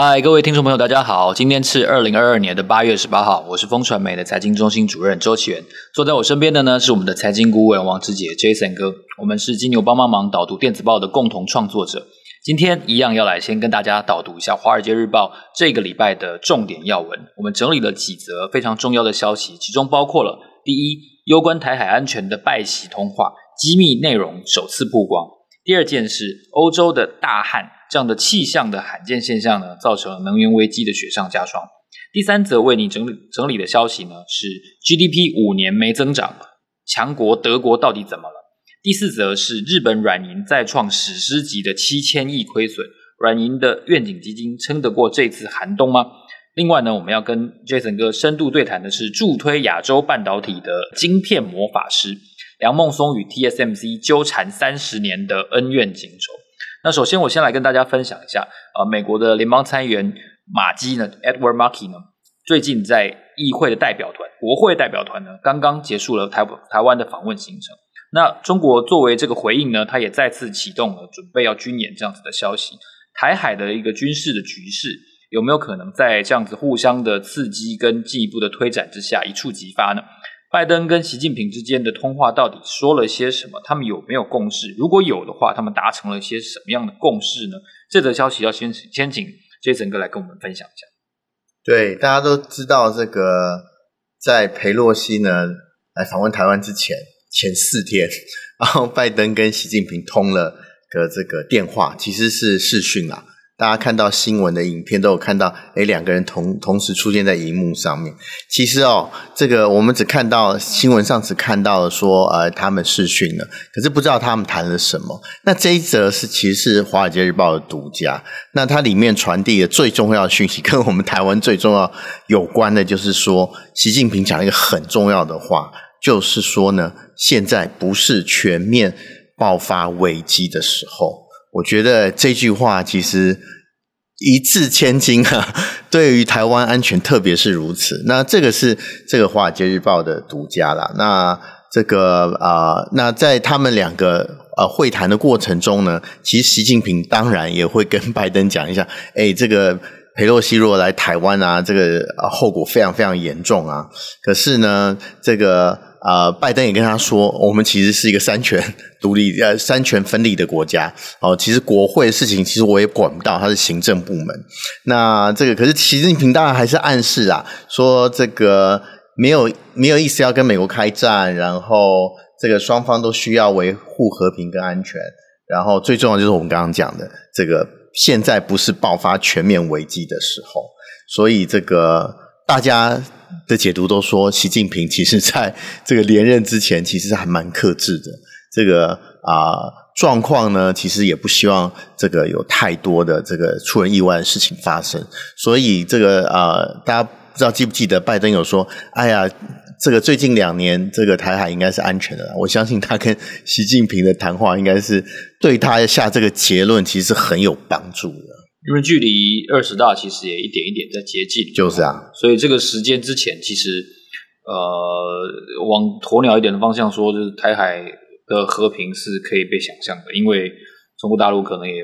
嗨，各位听众朋友，大家好！今天是二零二二年的八月十八号，我是风传媒的财经中心主任周启源。坐在我身边的呢是我们的财经顾问王志杰 Jason 哥，我们是金牛帮帮忙导读电子报的共同创作者。今天一样要来先跟大家导读一下《华尔街日报》这个礼拜的重点要闻。我们整理了几则非常重要的消息，其中包括了第一，攸关台海安全的拜习通话机密内容首次曝光；第二件事，欧洲的大旱。这样的气象的罕见现象呢，造成了能源危机的雪上加霜。第三则为你整理整理的消息呢，是 GDP 五年没增长，强国德国到底怎么了？第四则是日本软银再创史诗级的七千亿亏损，软银的愿景基金撑得过这次寒冬吗？另外呢，我们要跟 Jason 哥深度对谈的是助推亚洲半导体的晶片魔法师梁孟松与 TSMC 纠缠三十年的恩怨情仇。那首先，我先来跟大家分享一下，呃，美国的联邦参议员马基呢，Edward Markey 呢，最近在议会的代表团、国会代表团呢，刚刚结束了台台湾的访问行程。那中国作为这个回应呢，他也再次启动了准备要军演这样子的消息。台海的一个军事的局势，有没有可能在这样子互相的刺激跟进一步的推展之下，一触即发呢？拜登跟习近平之间的通话到底说了些什么？他们有没有共识？如果有的话，他们达成了些什么样的共识呢？这则消息要先先请 Jason 哥来跟我们分享一下。对，大家都知道，这个在裴洛西呢来访问台湾之前前四天，然后拜登跟习近平通了个这个电话，其实是视讯啦。大家看到新闻的影片都有看到，诶，两个人同同时出现在荧幕上面。其实哦，这个我们只看到新闻上只看到了说，呃，他们视讯了，可是不知道他们谈了什么。那这一则是其实是《华尔街日报》的独家，那它里面传递的最重要的讯息，跟我们台湾最重要有关的，就是说，习近平讲了一个很重要的话，就是说呢，现在不是全面爆发危机的时候。我觉得这句话其实一字千金啊，对于台湾安全特别是如此。那这个是这个《华尔街日报》的独家啦。那这个啊、那在他们两个呃会谈的过程中呢，其实习近平当然也会跟 拜登讲一下，哎，这个裴洛西如果来台湾啊，这个后果非常非常严重啊。可是呢，这个。呃，拜登也跟他说，我们其实是一个三权独立、呃三权分立的国家。哦，其实国会的事情，其实我也管不到，他是行政部门。那这个，可是习近平当然还是暗示啊，说这个没有没有意思要跟美国开战，然后这个双方都需要维护和平跟安全。然后最重要就是我们刚刚讲的，这个现在不是爆发全面危机的时候，所以这个大家。的解读都说，习近平其实在这个连任之前，其实还蛮克制的。这个啊、呃、状况呢，其实也不希望这个有太多的这个出人意外的事情发生。所以这个啊、大家不知道记不记得，拜登有说：“哎呀，这个最近两年，这个台海应该是安全的。”我相信他跟习近平的谈话，应该是对他下这个结论，其实是很有帮助的。因为距离二十大其实也一点一点在接近，就是啊，所以这个时间之前，其实呃，往鸵鸟一点的方向说，就是台海的和平是可以被想象的，因为中国大陆可能也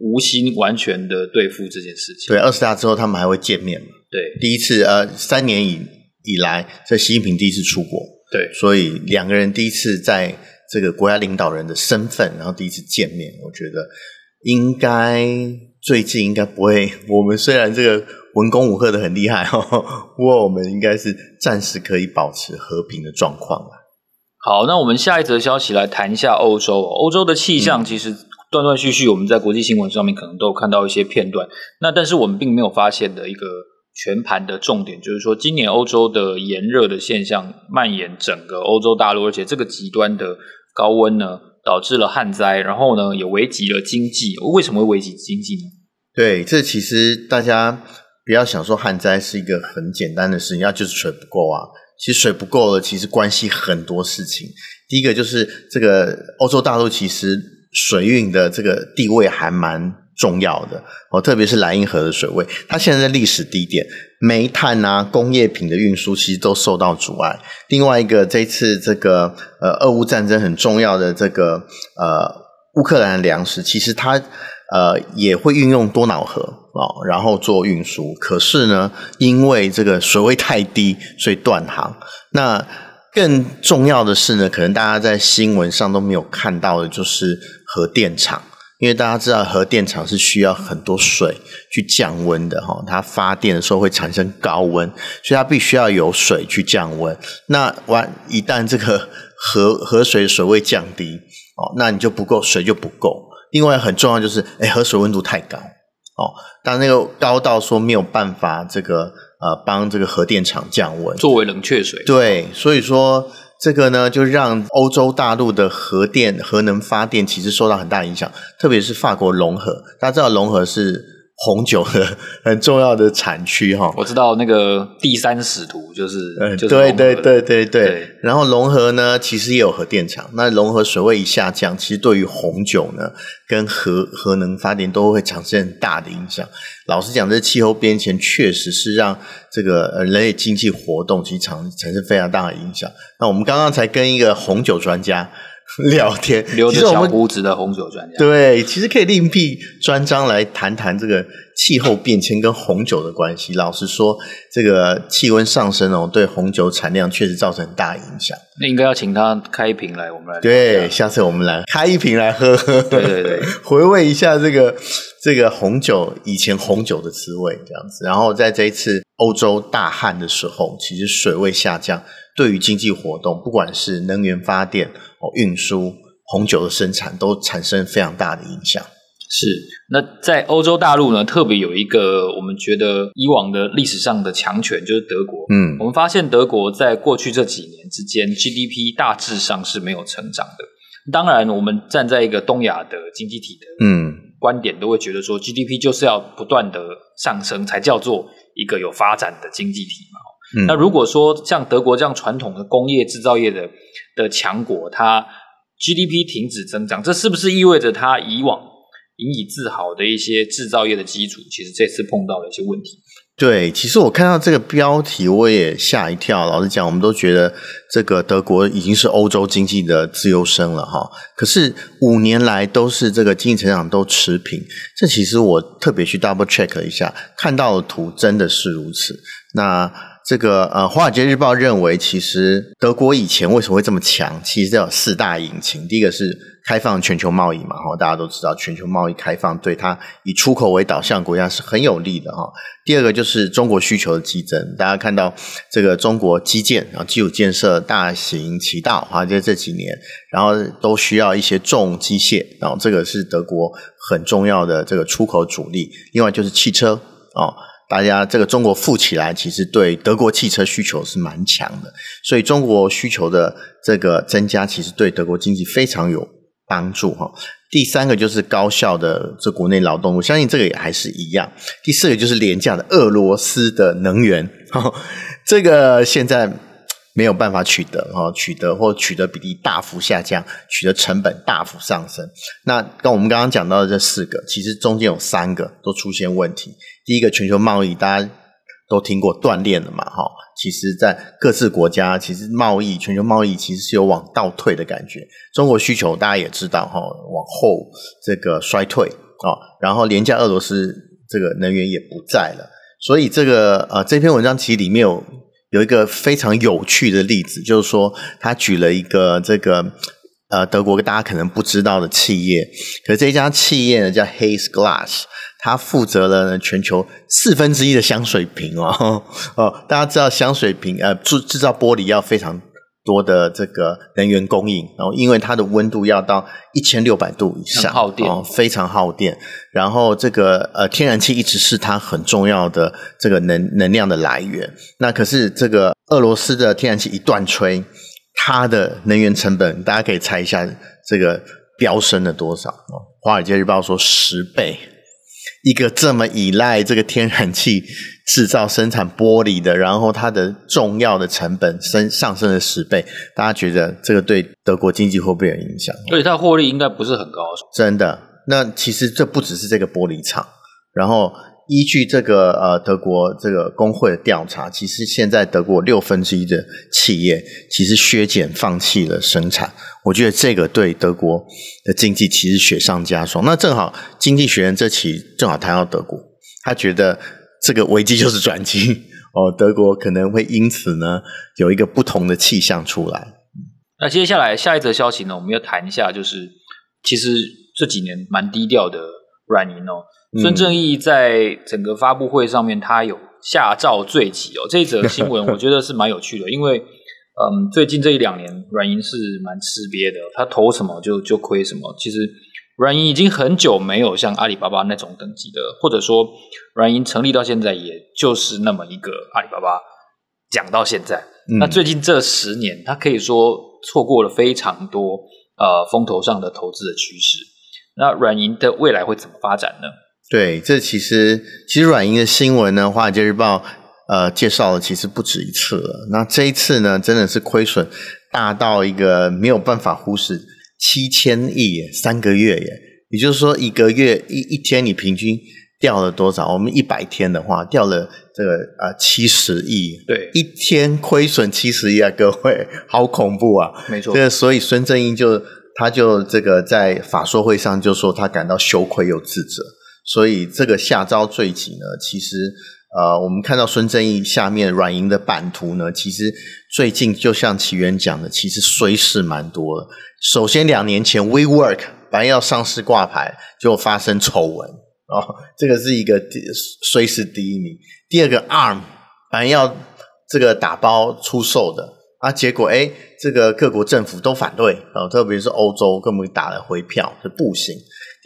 无心完全的对付这件事情。对，二十大之后他们还会见面嘛？对，第一次呃，三年以以来，这习近平第一次出国，对，所以两个人第一次在这个国家领导人的身份，然后第一次见面，我觉得应该。最近应该不会。我们虽然这个文攻武赫的很厉害哦，不过我们应该是暂时可以保持和平的状况了。好，那我们下一则消息来谈一下欧洲。欧洲的气象其实断断续续，我们在国际新闻上面可能都有看到一些片段。那但是我们并没有发现的一个全盘的重点，就是说今年欧洲的炎热的现象蔓延整个欧洲大陆，而且这个极端的高温呢，导致了旱灾，然后呢也危及了经济。为什么会危及经济呢？对，这其实大家不要想说旱灾是一个很简单的事情，要就是水不够啊。其实水不够了，其实关系很多事情。第一个就是这个欧洲大陆其实水运的这个地位还蛮重要的哦，特别是莱茵河的水位，它现在在历史低点，煤炭啊、工业品的运输其实都受到阻碍。另外一个，这次这个呃，俄乌战争很重要的这个呃，乌克兰的粮食，其实它呃也会运用多瑙河啊、哦，然后做运输。可是呢，因为这个水位太低，所以断航。那更重要的是呢，可能大家在新闻上都没有看到的，就是核电厂。因为大家知道核电厂是需要很多水去降温的哈，它发电的时候会产生高温，所以它必须要有水去降温。那完一旦这个河河水水位降低哦，那你就不够水就不够。另外很重要就是，哎，河水温度太高哦，当那个高到说没有办法这个呃帮这个核电厂降温，作为冷却水。对，所以说。这个呢，就让欧洲大陆的核电、核能发电其实受到很大影响，特别是法国龙河。大家知道龙河是红酒的很重要的产区哈，我知道那个第三使徒就是，嗯，就是对对对对对。对然后龙河呢，其实也有核电厂。那龙河水位一下降，其实对于红酒呢，跟核核能发电都会产生很大的影响。老实讲，这气候变迁确实是让这个人类经济活动其实产产生非常大的影响。那我们刚刚才跟一个红酒专家。聊天，留着小胡子的红酒专家。对，其实可以另辟专章来谈谈这个气候变迁跟红酒的关系。老实说，这个气温上升哦，对红酒产量确实造成很大影响。那应该要请他开一瓶来，我们来。对，下次我们来开一瓶来喝喝。对对对，回味一下这个这个红酒以前红酒的滋味这样子。然后在这一次欧洲大旱的时候，其实水位下降。对于经济活动，不管是能源发电、哦运输、红酒的生产，都产生非常大的影响。是，那在欧洲大陆呢，特别有一个我们觉得以往的历史上的强权，就是德国。嗯，我们发现德国在过去这几年之间，GDP 大致上是没有成长的。当然，我们站在一个东亚的经济体的嗯观点，都会觉得说，GDP 就是要不断的上升，才叫做一个有发展的经济体嘛。那如果说像德国这样传统的工业制造业的的强国，它 GDP 停止增长，这是不是意味着它以往引以自豪的一些制造业的基础，其实这次碰到了一些问题？对，其实我看到这个标题，我也吓一跳。老实讲，我们都觉得这个德国已经是欧洲经济的自由生了哈。可是五年来都是这个经济成长都持平，这其实我特别去 double check 一下，看到的图真的是如此。那这个呃，《华尔街日报》认为，其实德国以前为什么会这么强？其实有四大引擎。第一个是开放全球贸易嘛，哈，大家都知道，全球贸易开放对它以出口为导向国家是很有利的哈。第二个就是中国需求的激增，大家看到这个中国基建啊，基础建设、大型渠道啊，就这几年，然后都需要一些重机械，然后这个是德国很重要的这个出口主力。另外就是汽车啊。大家这个中国富起来，其实对德国汽车需求是蛮强的，所以中国需求的这个增加，其实对德国经济非常有帮助哈。第三个就是高效的这国内劳动，我相信这个也还是一样。第四个就是廉价的俄罗斯的能源，哈这个现在。没有办法取得哈，取得或取得比例大幅下降，取得成本大幅上升。那跟我们刚刚讲到的这四个，其实中间有三个都出现问题。第一个，全球贸易大家都听过断链了嘛？哈，其实，在各自国家，其实贸易全球贸易其实是有往倒退的感觉。中国需求大家也知道哈，往后这个衰退啊，然后廉价俄罗斯这个能源也不在了，所以这个呃这篇文章其实里面有。有一个非常有趣的例子，就是说他举了一个这个呃德国大家可能不知道的企业，可是这家企业呢叫 Hays Glass，它负责了呢全球四分之一的香水瓶哦 哦，大家知道香水瓶呃制制造玻璃要非常。多的这个能源供应，然后因为它的温度要到一千六百度以上，耗电哦，非常耗电。然后这个呃天然气一直是它很重要的这个能能量的来源。那可是这个俄罗斯的天然气一断炊，它的能源成本大家可以猜一下，这个飙升了多少？哦，《华尔街日报》说十倍。一个这么依赖这个天然气制造生产玻璃的，然后它的重要的成本升上升了十倍，大家觉得这个对德国经济会不会有影响？而且它获利应该不是很高，真的。那其实这不只是这个玻璃厂，然后。依据这个呃德国这个工会的调查，其实现在德国六分之一的企业其实削减放弃了生产。我觉得这个对德国的经济其实雪上加霜。那正好《经济学人》这期正好谈到德国，他觉得这个危机就是转机哦，德国可能会因此呢有一个不同的气象出来。那接下来下一则消息呢，我们要谈一下，就是其实这几年蛮低调的软银哦。孙正义在整个发布会上面，他有下诏罪己哦。这一则新闻我觉得是蛮有趣的，因为嗯，最近这一两年软银是蛮吃瘪的，他投什么就就亏什么。其实软银已经很久没有像阿里巴巴那种等级的，或者说软银成立到现在也就是那么一个阿里巴巴，讲到现在。嗯、那最近这十年，他可以说错过了非常多呃风头上的投资的趋势。那软银的未来会怎么发展呢？对，这其实其实软银的新闻呢，《华尔街日报》呃介绍了，其实不止一次了。那这一次呢，真的是亏损大到一个没有办法忽视，七千亿耶，三个月耶，也就是说一个月一一天你平均掉了多少？我们一百天的话，掉了这个呃七十亿，对，一天亏损七十亿啊，各位，好恐怖啊！没错，这个所以孙正义就他就这个在法说会上就说他感到羞愧又自责。所以这个下诏罪己呢，其实呃，我们看到孙正义下面软银的版图呢，其实最近就像岐原讲的，其实衰事蛮多的。首先两年前 WeWork 本来要上市挂牌，就发生丑闻哦，这个是一个衰事第一名。第二个 ARM 本来要这个打包出售的啊，结果诶这个各国政府都反对哦，特别是欧洲根本打了回票，是不行。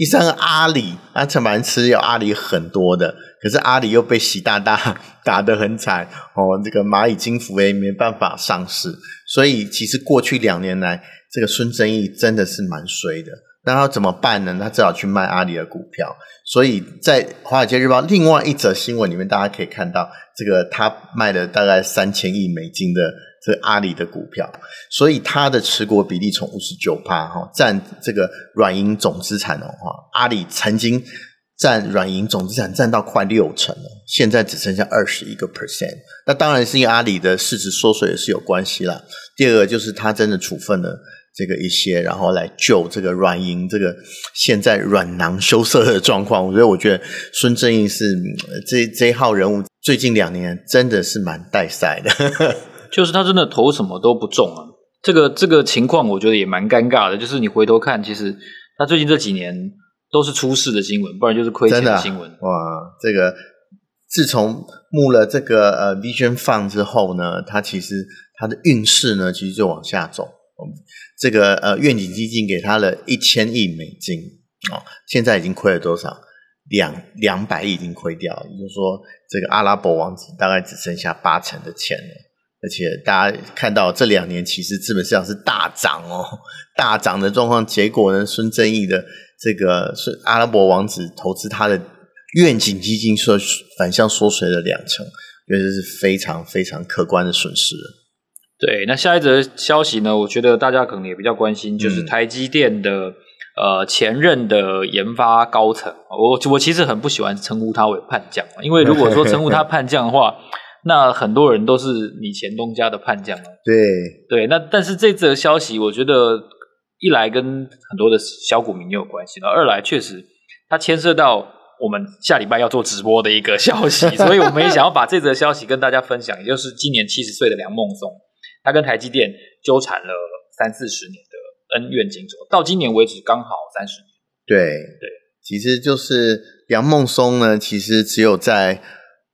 第三个阿里，啊，陈蛮吃有阿里很多的，可是阿里又被习大大 打得很惨哦，这个蚂蚁金服也没办法上市，所以其实过去两年来，这个孙正义真的是蛮衰的。那他怎么办呢？他只好去卖阿里的股票。所以在《华尔街日报》另外一则新闻里面，大家可以看到，这个他卖了大概三千亿美金的。这阿里的股票，所以它的持股比例从五十九趴哈，占这个软银总资产的话，阿里曾经占软银总资产占到快六成了，现在只剩下二十一个 percent。那当然是因为阿里的市值缩水也是有关系啦。第二个就是他真的处分了这个一些，然后来救这个软银这个现在软囊羞涩的状况。所以我觉得孙正义是这这一号人物，最近两年真的是蛮带赛的。呵呵就是他真的投什么都不中啊，这个这个情况我觉得也蛮尴尬的。就是你回头看，其实他最近这几年都是出事的新闻，不然就是亏钱的新闻。哇，这个自从募了这个呃 Vision Fund 之后呢，他其实他的运势呢其实就往下走。这个呃愿景基金给他了一千亿美金哦，现在已经亏了多少？两两百亿已经亏掉了，也就是说，这个阿拉伯王子大概只剩下八成的钱了。而且大家看到这两年其实资本市场是大涨哦，大涨的状况，结果呢，孙正义的这个是阿拉伯王子投资他的愿景基金，说反向缩水了两成，觉得是非常非常可观的损失。对，那下一则消息呢，我觉得大家可能也比较关心，就是台积电的、嗯、呃前任的研发高层，我我其实很不喜欢称呼他为叛将，因为如果说称呼他 叛将的话。那很多人都是你前东家的叛将啊。对对，那但是这则消息，我觉得一来跟很多的小股民也有关系，二来确实它牵涉到我们下礼拜要做直播的一个消息，所以我们也想要把这则消息跟大家分享。也就是今年七十岁的梁孟松，他跟台积电纠缠了三四十年的恩怨情仇，到今年为止刚好三十年。对对，其实就是梁孟松呢，其实只有在。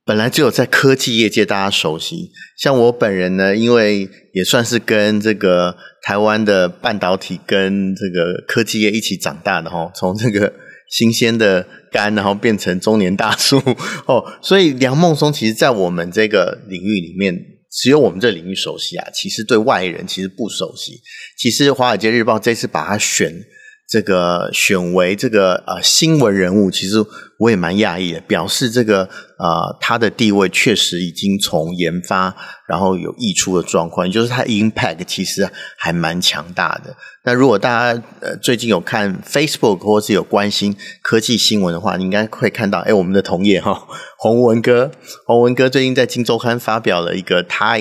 本来就有在科技业界大家熟悉，像我本人呢，因为也算是跟这个台湾的半导体跟这个科技业一起长大的哈，从这个新鲜的肝，然后变成中年大叔 哦，所以梁孟松其实，在我们这个领域里面，只有我们这领域熟悉啊，其实对外人其实不熟悉。其实《华尔街日报》这次把他选这个选为这个呃新闻人物，其实我也蛮讶异的，表示这个呃他的地位确实已经从研发然后有溢出的状况，就是他 impact 其实还蛮强大的。那如果大家呃最近有看 Facebook 或是有关心科技新闻的话，你应该会看到，哎，我们的同业哈 洪文哥，洪文哥最近在《今周刊》发表了一个他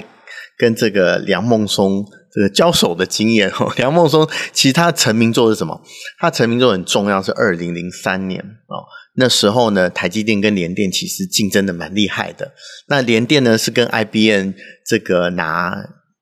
跟这个梁孟松。这个交手的经验哦，梁孟松其实他成名作是什么？他成名作很重要，是二零零三年哦。那时候呢，台积电跟联电其实竞争的蛮厉害的。那联电呢是跟 IBM 这个拿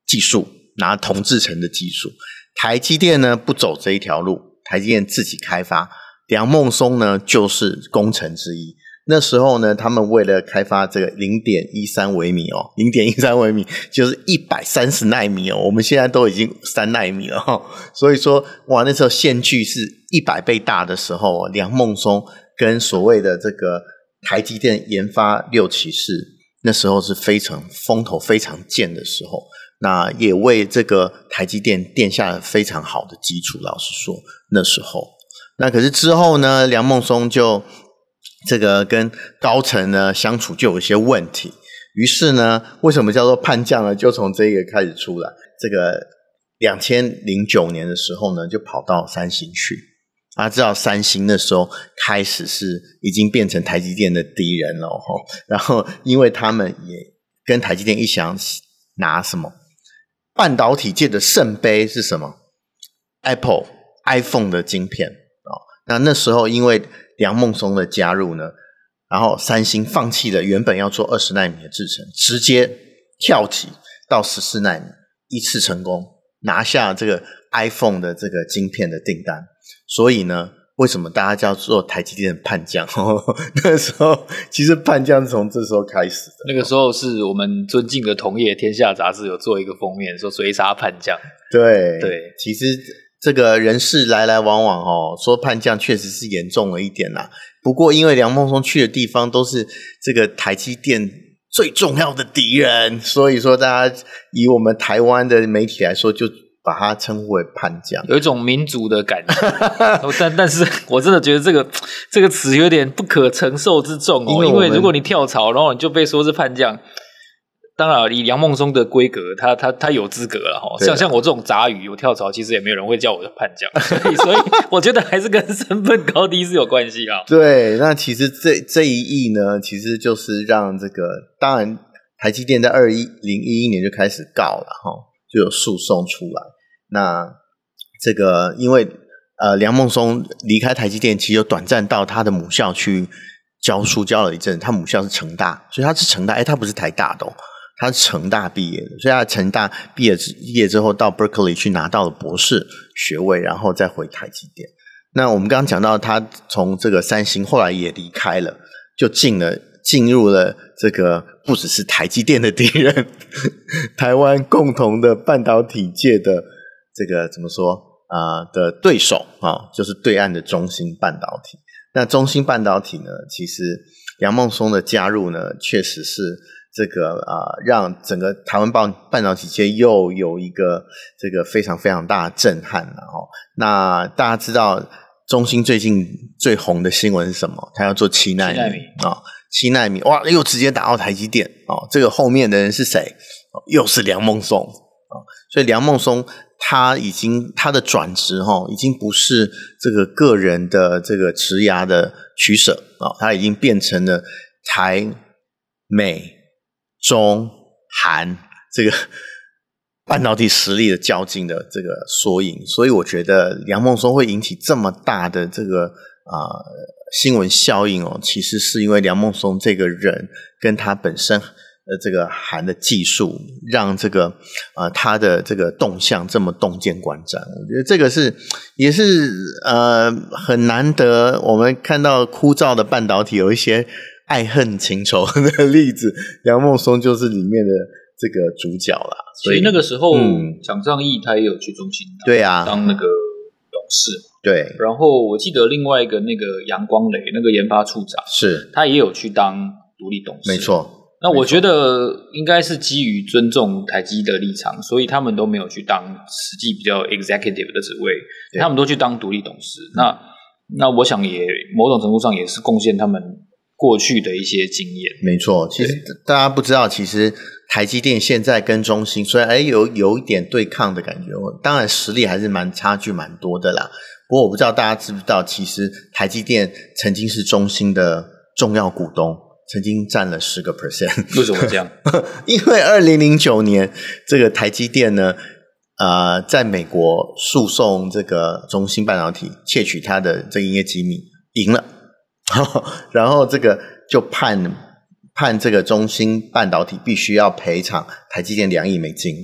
技术，拿同制成的技术。台积电呢不走这一条路，台积电自己开发。梁孟松呢就是功臣之一。那时候呢，他们为了开发这个零点一三微米哦，零点一三微米就是一百三十奈米哦，我们现在都已经三奈米了哈。所以说，哇，那时候线距是一百倍大的时候，梁孟松跟所谓的这个台积电研发六骑士，那时候是非常风头非常健的时候，那也为这个台积电奠下了非常好的基础。老实说，那时候，那可是之后呢，梁孟松就。这个跟高层呢相处就有一些问题，于是呢，为什么叫做叛将呢？就从这个开始出来。这个两千零九年的时候呢，就跑到三星去。大家知道三星那时候开始是已经变成台积电的敌人了，吼。然后因为他们也跟台积电一想拿什么半导体界的圣杯是什么？Apple iPhone 的晶片。那那时候因为梁孟松的加入呢，然后三星放弃了原本要做二十纳米的制程，直接跳级到十四纳米，一次成功拿下这个 iPhone 的这个晶片的订单。所以呢，为什么大家叫做台积电的叛将？那时候其实叛将是从这时候开始的。那个时候是我们尊敬的同业《天下》杂志有做一个封面，说追杀叛将。对对，其实。这个人事来来往往哦，说叛将确实是严重了一点啦。不过因为梁孟松去的地方都是这个台积电最重要的敌人，所以说大家以我们台湾的媒体来说，就把他称呼为叛将，有一种民族的感觉。但但是我真的觉得这个这个词有点不可承受之重哦，因为如果你跳槽，然后你就被说是叛将。当然，以梁孟松的规格，他他他有资格了哈。像像我这种杂鱼，我跳槽其实也没有人会叫我的叛将，所 以所以我觉得还是跟身份高低是有关系啊。对，那其实这这一役呢，其实就是让这个，当然台积电在二一零一一年就开始告了哈，就有诉讼出来。那这个因为呃梁孟松离开台积电，其实有短暂到他的母校去教书教了一阵，他母校是成大，所以他是成大，哎，他不是台大的哦。他是成大毕业的，所以他成大毕业之毕业之后到 Berkeley 去拿到了博士学位，然后再回台积电。那我们刚刚讲到，他从这个三星后来也离开了，就进了进入了这个不只是台积电的敌人，台湾共同的半导体界的这个怎么说啊、的对手啊，就是对岸的中芯半导体。那中芯半导体呢，其实杨孟松的加入呢，确实是。这个啊、呃，让整个台湾半半导体界又有一个这个非常非常大的震撼了哈。那大家知道中芯最近最红的新闻是什么？他要做七纳米啊，七奈米哇，又直接打到台积电哦。这个后面的人是谁？又是梁孟松啊。所以梁孟松他已经他的转职哈，已经不是这个个人的这个职涯的取舍啊，他已经变成了台美。中韩这个 半导体实力的较劲的这个缩影，所以我觉得梁孟松会引起这么大的这个啊、新闻效应哦，其实是因为梁孟松这个人跟他本身的这个韩的技术，让这个啊、他的这个动向这么洞见观瞻。我觉得这个是也是呃很难得，我们看到枯燥的半导体有一些。爱恨情仇 的例子，杨孟松就是里面的这个主角啦。所以那个时候，蒋尚义他也有去中心，对啊，当那个董事。对，然后我记得另外一个那个杨光磊，那个研发处长，是，他也有去当独立董事。没错。那我觉得应该是基于尊重台积的立场，所以他们都没有去当实际比较 executive 的职位，他们都去当独立董事。嗯、那那我想也某种程度上也是贡献他们过去的一些经验。没错，其实大家不知道，其实台积电现在跟中芯虽然哎有有一点对抗的感觉，当然实力还是蛮差距蛮多的啦。不过我不知道大家知不知道，其实台积电曾经是中芯的重要股东，曾经占了十个 percent。为什么这样？因为二零零九年这个台积电呢，呃，在美国诉讼这个中芯半导体窃取它的这个营业机密，赢了，然后这个就判判这个中芯半导体必须要赔偿台积电两亿美金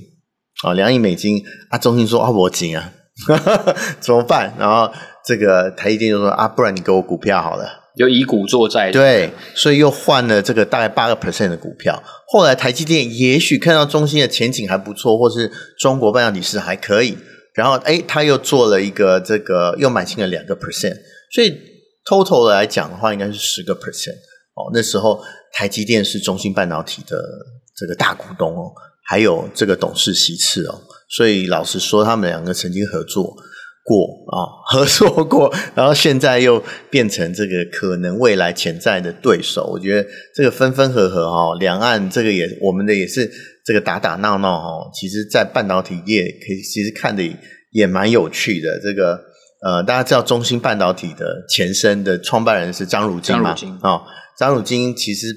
啊，两亿美金啊，中芯说啊，我紧啊。怎么办？然后这个台积电就说啊，不然你给我股票好了，就以股作债。对，所以又换了这个大概八个 percent 的股票。后来台积电也许看到中芯的前景还不错，或是中国半导体是还可以，然后哎，他又做了一个这个又买进了两个 percent，所以 total 来讲的话，应该是十个 percent 哦。那时候台积电是中芯半导体的这个大股东哦，还有这个董事席次哦。所以老实说，他们两个曾经合作过啊，合作过，然后现在又变成这个可能未来潜在的对手。我觉得这个分分合合哈，两岸这个也我们的也是这个打打闹闹哈。其实，在半导体业可以其实看的也蛮有趣的。这个呃，大家知道中芯半导体的前身的创办人是张汝京嘛？啊，张汝京其实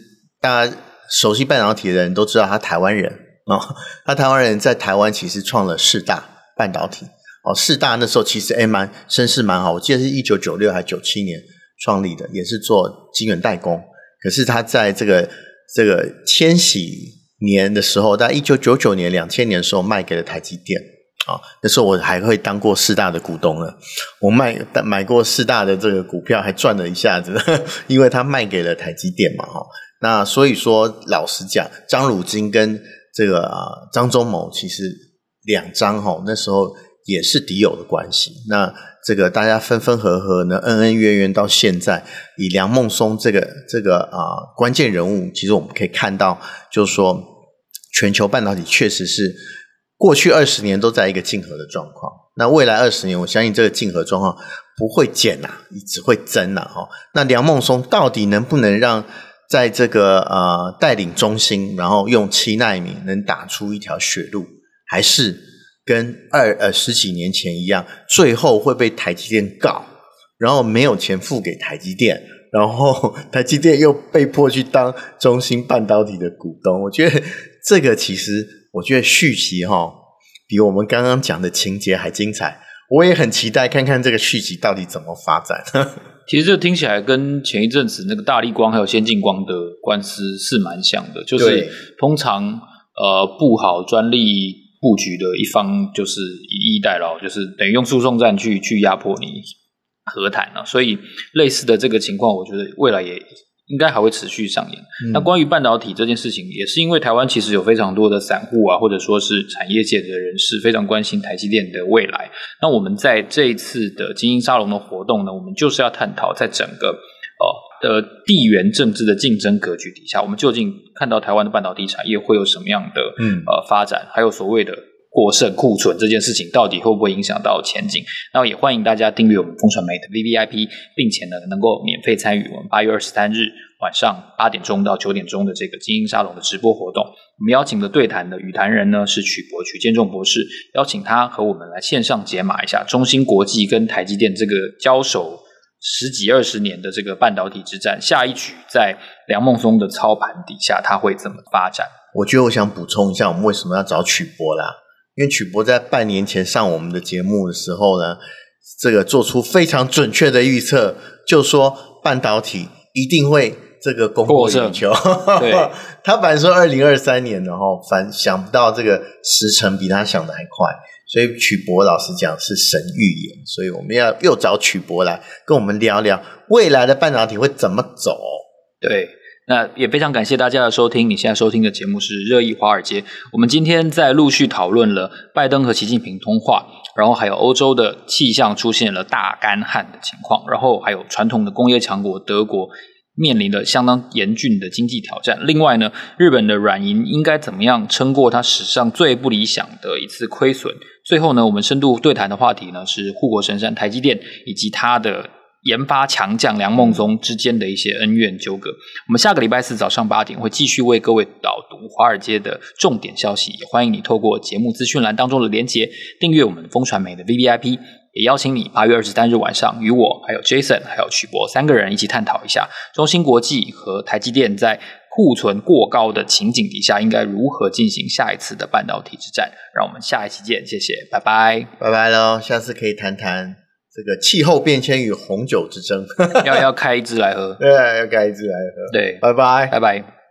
大家熟悉半导体的人都知道，他台湾人。哦，他台湾人在台湾其实创了世大半导体哦，世大那时候其实诶蛮声势蛮好，我记得是一九九六还是九七年创立的，也是做晶圆代工。可是他在这个这个千禧年的时候，在一九九九年、两千年的时候卖给了台积电啊、那时候我还会当过四大的股东呢，我卖买过四大的这个股票，还赚了一下子，因为他卖给了台积电嘛哈、那所以说，老实讲，张汝京跟这个啊，张忠谋其实两张哈，那时候也是敌友的关系。那这个大家分分合合呢，恩恩怨怨到现在，以梁孟松这个这个啊关键人物，其实我们可以看到，就是说全球半导体确实是过去二十年都在一个竞合的状况。那未来二十年，我相信这个竞合状况不会减呐，只会增呐哈。那梁孟松到底能不能让？在这个呃带领中芯，然后用七奈米能打出一条血路，还是跟二呃十几年前一样，最后会被台积电告，然后没有钱付给台积电，然后台积电又被迫去当中芯半导体的股东。我觉得这个其实，我觉得续集哈、哦，比我们刚刚讲的情节还精彩。我也很期待看看这个续集到底怎么发展。其实这听起来跟前一阵子那个大立光还有先进光的官司是蛮像的，就是通常呃布好专利布局的一方就是以逸待劳，就是等于用诉讼战去去压迫你和谈了，所以类似的这个情况，我觉得未来也。应该还会持续上演。嗯、那关于半导体这件事情，也是因为台湾其实有非常多的散户啊，或者说是产业界的人士非常关心台积电的未来。那我们在这一次的精英沙龙的活动呢，我们就是要探讨在整个呃的地缘政治的竞争格局底下，我们究竟看到台湾的半导体产业会有什么样的嗯呃发展，还有所谓的。过剩库存这件事情到底会不会影响到前景？那也欢迎大家订阅我们风传媒的 VVIP，并且呢能够免费参与我们八月二十三日晚上八点钟到九点钟的这个精英沙龙的直播活动。我们邀请的对谈的与谈人呢是曲博曲建仲博士，邀请他和我们来线上解码一下中芯国际跟台积电这个交手十几二十年的这个半导体之战，下一局在梁孟松的操盘底下，他会怎么发展？我觉得我想补充一下，我们为什么要找曲博啦？因为曲博在半年前上我们的节目的时候呢，这个做出非常准确的预测，就说半导体一定会这个供过于求。对，他本来说二零二三年，然后反想不到这个时程比他想的还快，所以曲博老师讲是神预言，所以我们要又找曲博来跟我们聊聊未来的半导体会怎么走。对。那也非常感谢大家的收听。你现在收听的节目是《热议华尔街》。我们今天在陆续讨论了拜登和习近平通话，然后还有欧洲的气象出现了大干旱的情况，然后还有传统的工业强国德国面临了相当严峻的经济挑战。另外呢，日本的软银应该怎么样撑过它史上最不理想的一次亏损？最后呢，我们深度对谈的话题呢是护国神山台积电以及它的研发强将梁孟宗之间的一些恩怨纠葛。我们下个礼拜四早上八点会继续为各位导读华尔街的重点消息，也欢迎你透过节目资讯栏当中的连结订阅我们风传媒的 VVIP。也邀请你八月二十三日晚上与我、还有 Jason、还有曲博三个人一起探讨一下中芯国际和台积电在库存过高的情景底下，应该如何进行下一次的半导体之战。让我们下一期见，谢谢，拜拜，拜拜喽。下次可以谈谈这个气候变迁与红酒之争，要要开一支来喝，对，要开一支来喝，对，拜拜，拜拜。